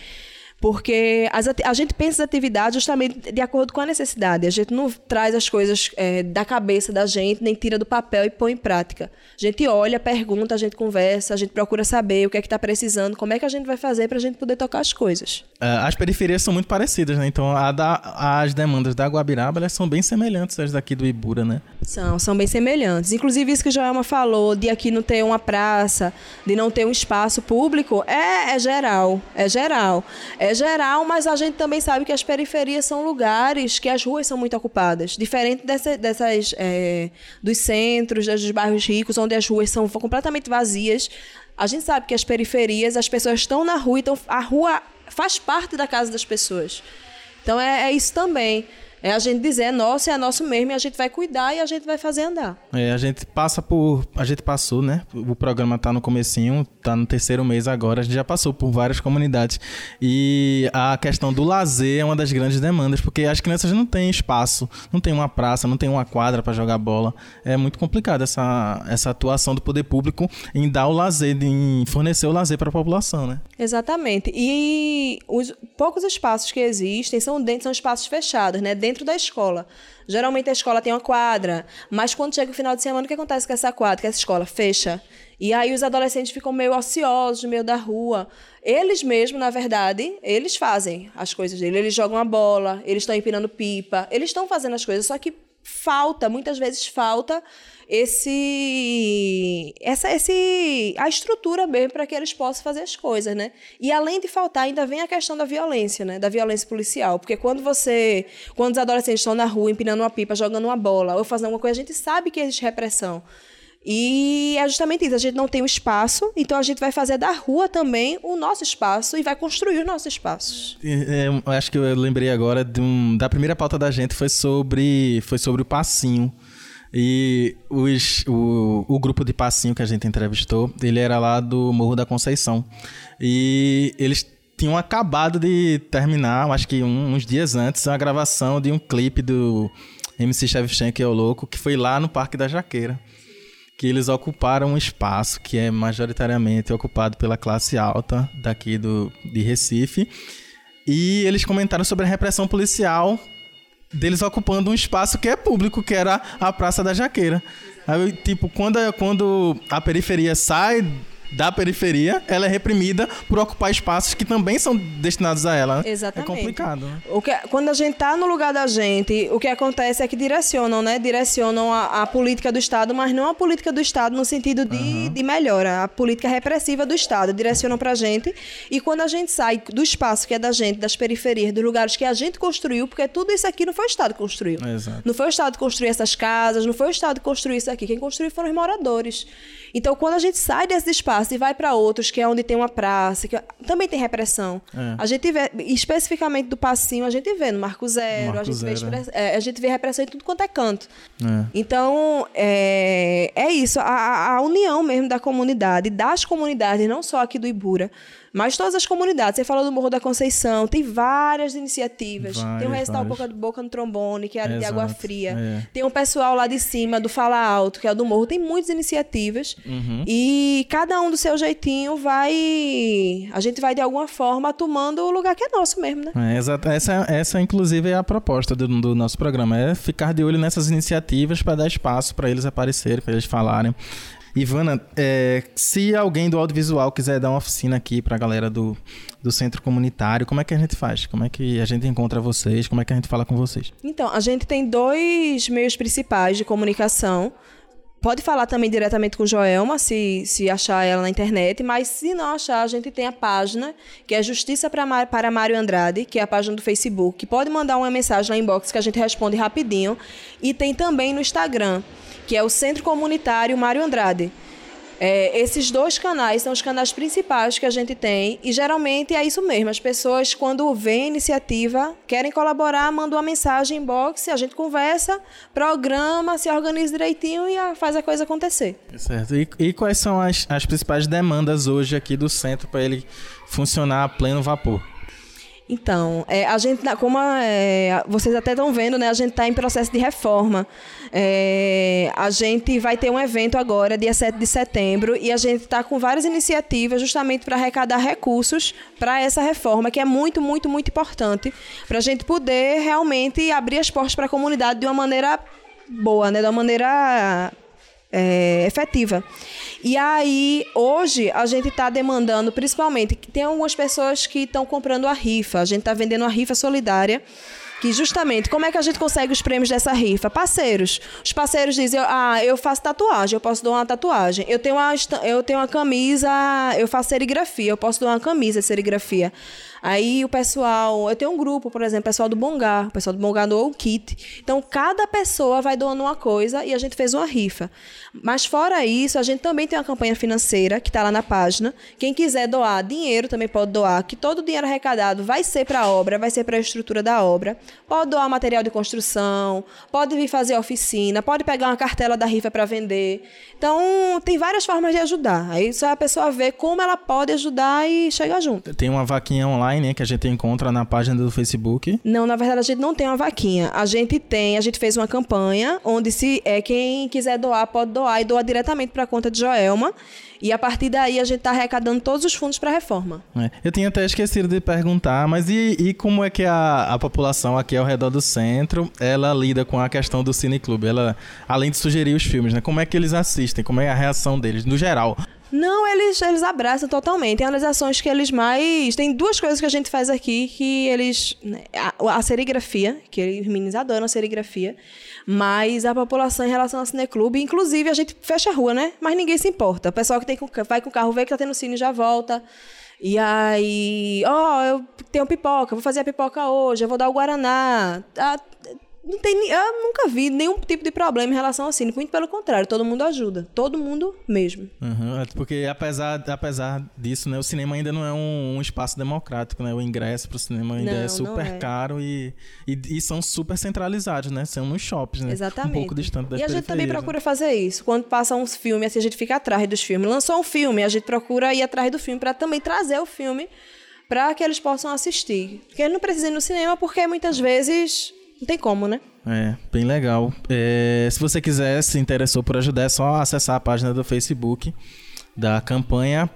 Porque as, a gente pensa as atividades justamente de acordo com a necessidade. A gente não traz as coisas é, da cabeça da gente, nem tira do papel e põe em prática. A gente olha, pergunta, a gente conversa, a gente procura saber o que é que está precisando, como é que a gente vai fazer para a gente poder tocar as coisas. Uh, as periferias são muito parecidas, né? Então da, as demandas da Guabiraba elas são bem semelhantes às daqui do Ibura, né? São, são bem semelhantes. Inclusive isso que o Joelma falou, de aqui não ter uma praça, de não ter um espaço público, é, é geral. É geral. É geral, mas a gente também sabe que as periferias são lugares que as ruas são muito ocupadas. Diferente dessa, dessas é, dos centros, dos bairros ricos, onde as ruas são completamente vazias. A gente sabe que as periferias, as pessoas estão na rua, então a rua faz parte da casa das pessoas. Então é, é isso também. É a gente dizer, é nosso, é nosso mesmo, e a gente vai cuidar e a gente vai fazer andar. É, a gente passa por. A gente passou, né? O programa tá no comecinho, tá no terceiro mês agora, a gente já passou por várias comunidades. E a questão do lazer é uma das grandes demandas, porque as crianças não têm espaço, não tem uma praça, não tem uma quadra para jogar bola. É muito complicado essa, essa atuação do poder público em dar o lazer, em fornecer o lazer para a população, né? Exatamente. E os poucos espaços que existem são dentro, são espaços fechados, né? dentro da escola. Geralmente a escola tem uma quadra, mas quando chega o final de semana, o que acontece com essa quadra, com essa escola? Fecha. E aí os adolescentes ficam meio ociosos no meio da rua. Eles mesmos, na verdade, eles fazem as coisas deles. Eles jogam a bola, eles estão empinando pipa, eles estão fazendo as coisas, só que falta, muitas vezes falta esse essa esse a estrutura mesmo para que eles possam fazer as coisas, né? E além de faltar, ainda vem a questão da violência, né? Da violência policial, porque quando você, quando os adolescentes estão na rua empinando uma pipa, jogando uma bola ou fazendo alguma coisa, a gente sabe que existe repressão. E é justamente isso, a gente não tem o espaço, então a gente vai fazer da rua também o nosso espaço e vai construir os nossos espaços. É, eu acho que eu lembrei agora um, da primeira pauta da gente foi sobre, foi sobre o passinho. E os, o, o grupo de passinho que a gente entrevistou, ele era lá do Morro da Conceição. E eles tinham acabado de terminar, acho que um, uns dias antes, a gravação de um clipe do MC Shevchenko, que é o louco, que foi lá no Parque da Jaqueira. Que eles ocuparam um espaço que é majoritariamente ocupado pela classe alta daqui do, de Recife. E eles comentaram sobre a repressão policial deles ocupando um espaço que é público, que era a Praça da Jaqueira. Aí, tipo, quando, quando a periferia sai da periferia, ela é reprimida por ocupar espaços que também são destinados a ela. Exatamente. É complicado. Né? O que, quando a gente está no lugar da gente, o que acontece é que direcionam, né? Direcionam a, a política do Estado, mas não a política do Estado no sentido de, uhum. de melhora, a política repressiva do Estado. Direcionam para a gente. E quando a gente sai do espaço que é da gente, das periferias, dos lugares que a gente construiu, porque tudo isso aqui não foi o Estado que construiu. Exato. Não foi o Estado que construiu essas casas, não foi o Estado que construiu isso aqui. Quem construiu foram os moradores. Então, quando a gente sai desse espaço e vai para outros, que é onde tem uma praça, que também tem repressão. É. A gente vê, especificamente do passinho, a gente vê no Marco Zero, Marco a, gente Zero. Vê, é, a gente vê repressão em tudo quanto é canto. É. Então, é, é isso, a, a união mesmo da comunidade, das comunidades, não só aqui do Ibura, mas todas as comunidades, você falou do Morro da Conceição, tem várias iniciativas. Várias, tem o recital Boca, Boca no Trombone, que é, é de Água Fria. É. Tem o pessoal lá de cima do Fala Alto, que é o do Morro. Tem muitas iniciativas. Uhum. E cada um do seu jeitinho vai. A gente vai, de alguma forma, tomando o lugar que é nosso mesmo, né? É, exato. Essa, essa, inclusive, é a proposta do, do nosso programa. É ficar de olho nessas iniciativas para dar espaço para eles aparecerem, para eles falarem. Ivana, é, se alguém do audiovisual quiser dar uma oficina aqui para a galera do, do centro comunitário, como é que a gente faz? Como é que a gente encontra vocês? Como é que a gente fala com vocês? Então, a gente tem dois meios principais de comunicação. Pode falar também diretamente com Joelma, se, se achar ela na internet, mas se não achar, a gente tem a página, que é Justiça para, para Mário Andrade, que é a página do Facebook. Pode mandar uma mensagem na inbox que a gente responde rapidinho. E tem também no Instagram, que é o Centro Comunitário Mário Andrade. É, esses dois canais são os canais principais que a gente tem e geralmente é isso mesmo. As pessoas, quando vêem iniciativa, querem colaborar, mandam uma mensagem inbox, a gente conversa, programa, se organiza direitinho e faz a coisa acontecer. Certo. E, e quais são as, as principais demandas hoje aqui do centro para ele funcionar a pleno vapor? Então, é, a gente, como é, vocês até estão vendo, né, a gente está em processo de reforma. É, a gente vai ter um evento agora, dia 7 de setembro, e a gente está com várias iniciativas justamente para arrecadar recursos para essa reforma, que é muito, muito, muito importante, para a gente poder realmente abrir as portas para a comunidade de uma maneira boa, né, de uma maneira é, efetiva. E aí, hoje, a gente está demandando, principalmente, que tem algumas pessoas que estão comprando a rifa. A gente está vendendo a rifa solidária. Que justamente, como é que a gente consegue os prêmios dessa rifa? Parceiros. Os parceiros dizem, ah, eu faço tatuagem, eu posso doar uma tatuagem. Eu tenho uma, eu tenho uma camisa, eu faço serigrafia, eu posso doar uma camisa de serigrafia. Aí o pessoal, eu tenho um grupo, por exemplo, pessoal do Bongá, o pessoal do Bongá doou o kit. Então cada pessoa vai doando uma coisa e a gente fez uma rifa. Mas fora isso, a gente também tem uma campanha financeira que está lá na página. Quem quiser doar dinheiro também pode doar, que todo o dinheiro arrecadado vai ser para a obra, vai ser para a estrutura da obra. Pode doar material de construção, pode vir fazer oficina, pode pegar uma cartela da rifa para vender. Então tem várias formas de ajudar. Aí só a pessoa vê como ela pode ajudar e chegar junto. Tem uma vaquinha online né, que a gente encontra na página do Facebook. Não, na verdade a gente não tem uma vaquinha. A gente tem, a gente fez uma campanha onde se é quem quiser doar pode doar e doa diretamente para a conta de Joelma. E a partir daí a gente está arrecadando todos os fundos para a reforma. né? Eu tinha até esquecido de perguntar, mas e, e como é que a, a população aqui ao redor do centro, ela lida com a questão do cineclube? Ela, além de sugerir os filmes, né? Como é que eles assistem? Como é a reação deles, no geral? Não, eles, eles abraçam totalmente. Tem uma das ações que eles mais. Tem duas coisas que a gente faz aqui que eles. né, A, a serigrafia, que eles, os meninos adoram a serigrafia. Mas a população em relação ao cineclube, inclusive a gente fecha a rua, né? Mas ninguém se importa. O pessoal que tem, com- vai com o carro vê que tá tendo cine já volta. E aí, ó, eu tenho pipoca, vou fazer a pipoca hoje, eu vou dar o Guaraná. Ah, não tem, eu nunca vi nenhum tipo de problema em relação ao cine. Muito pelo contrário, todo mundo ajuda. Todo mundo mesmo. Uhum, é porque apesar, apesar disso, né, o cinema ainda não é um, um espaço democrático, né? O ingresso pro cinema ainda Não, é super é. caro e, e, e são super centralizados, né? São nos shoppings, né? Exatamente. Um pouco distante das E a gente também né? procura fazer isso. Quando passa uns filmes, assim, a gente fica atrás dos filmes. Lançou um filme, a gente procura ir atrás do filme para também trazer o filme para que eles possam assistir. Porque eles não precisam ir no cinema porque muitas vezes não tem como, né? É, bem legal. É, se você quiser, se interessou por ajudar, é só acessar a página do Facebook da campanha.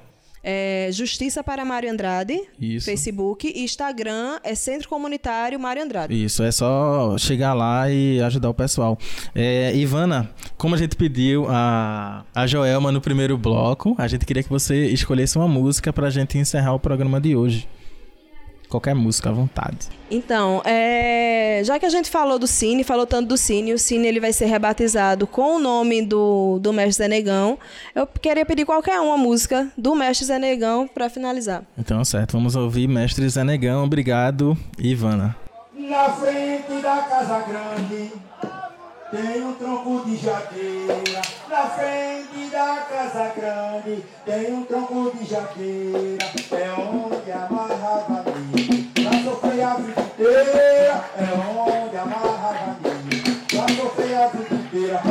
É Justiça para Mário Andrade, Isso. Facebook, e Instagram é Centro Comunitário Mário Andrade. Isso, é só chegar lá e ajudar o pessoal. É, Ivana, como a gente pediu a, a Joelma no primeiro bloco, a gente queria que você escolhesse uma música pra gente encerrar o programa de hoje. Qualquer música à vontade. Então, é, já que a gente falou do Cine, falou tanto do Cine, o Cine ele vai ser rebatizado com o nome do, do Mestre Zé Negão. Eu queria pedir qualquer uma música do Mestre Zé Negão para finalizar. Então, certo, vamos ouvir Mestre Zé Negão. Obrigado, Ivana. Na frente da casa grande tem um tronco de jaqueira. Na frente da casa grande tem um tronco de jaqueira. É onde amarrava milho. Pra sofrer a vida inteira. É onde amarrava milho. Pra sofrer a vida inteira.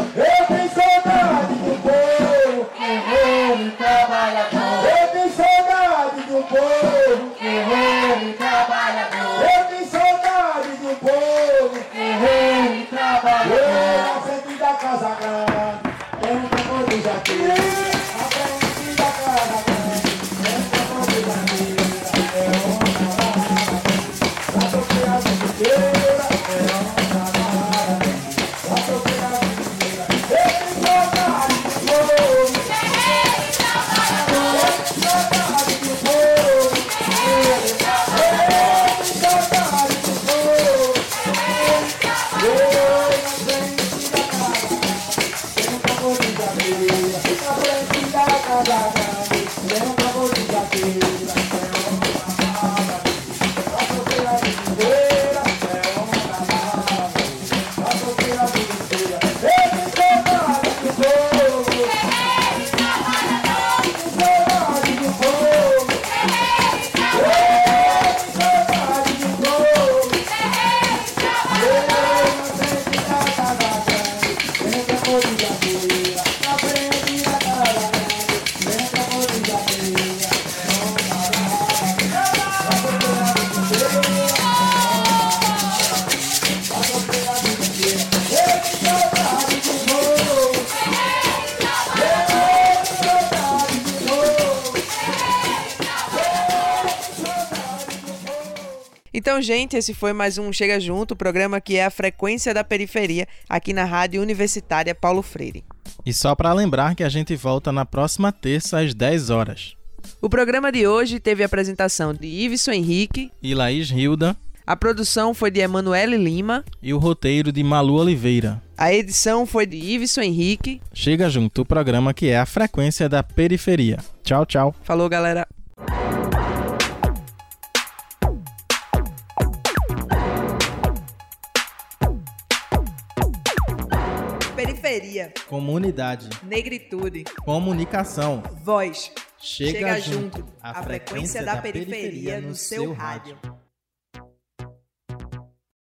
Gente, esse foi mais um Chega Junto, programa que é a frequência da periferia aqui na Rádio Universitária Paulo Freire. E só para lembrar que a gente volta na próxima terça às 10 horas. O programa de hoje teve a apresentação de Iveson Henrique e Laís Hilda. A produção foi de Emanuele Lima. E o roteiro de Malu Oliveira. A edição foi de Iveson Henrique. Chega junto o programa que é a frequência da periferia. Tchau, tchau. Falou, galera. Periferia. Comunidade. Negritude. Comunicação. Voz. Chega, Chega junto. junto. A frequência da periferia no seu rádio.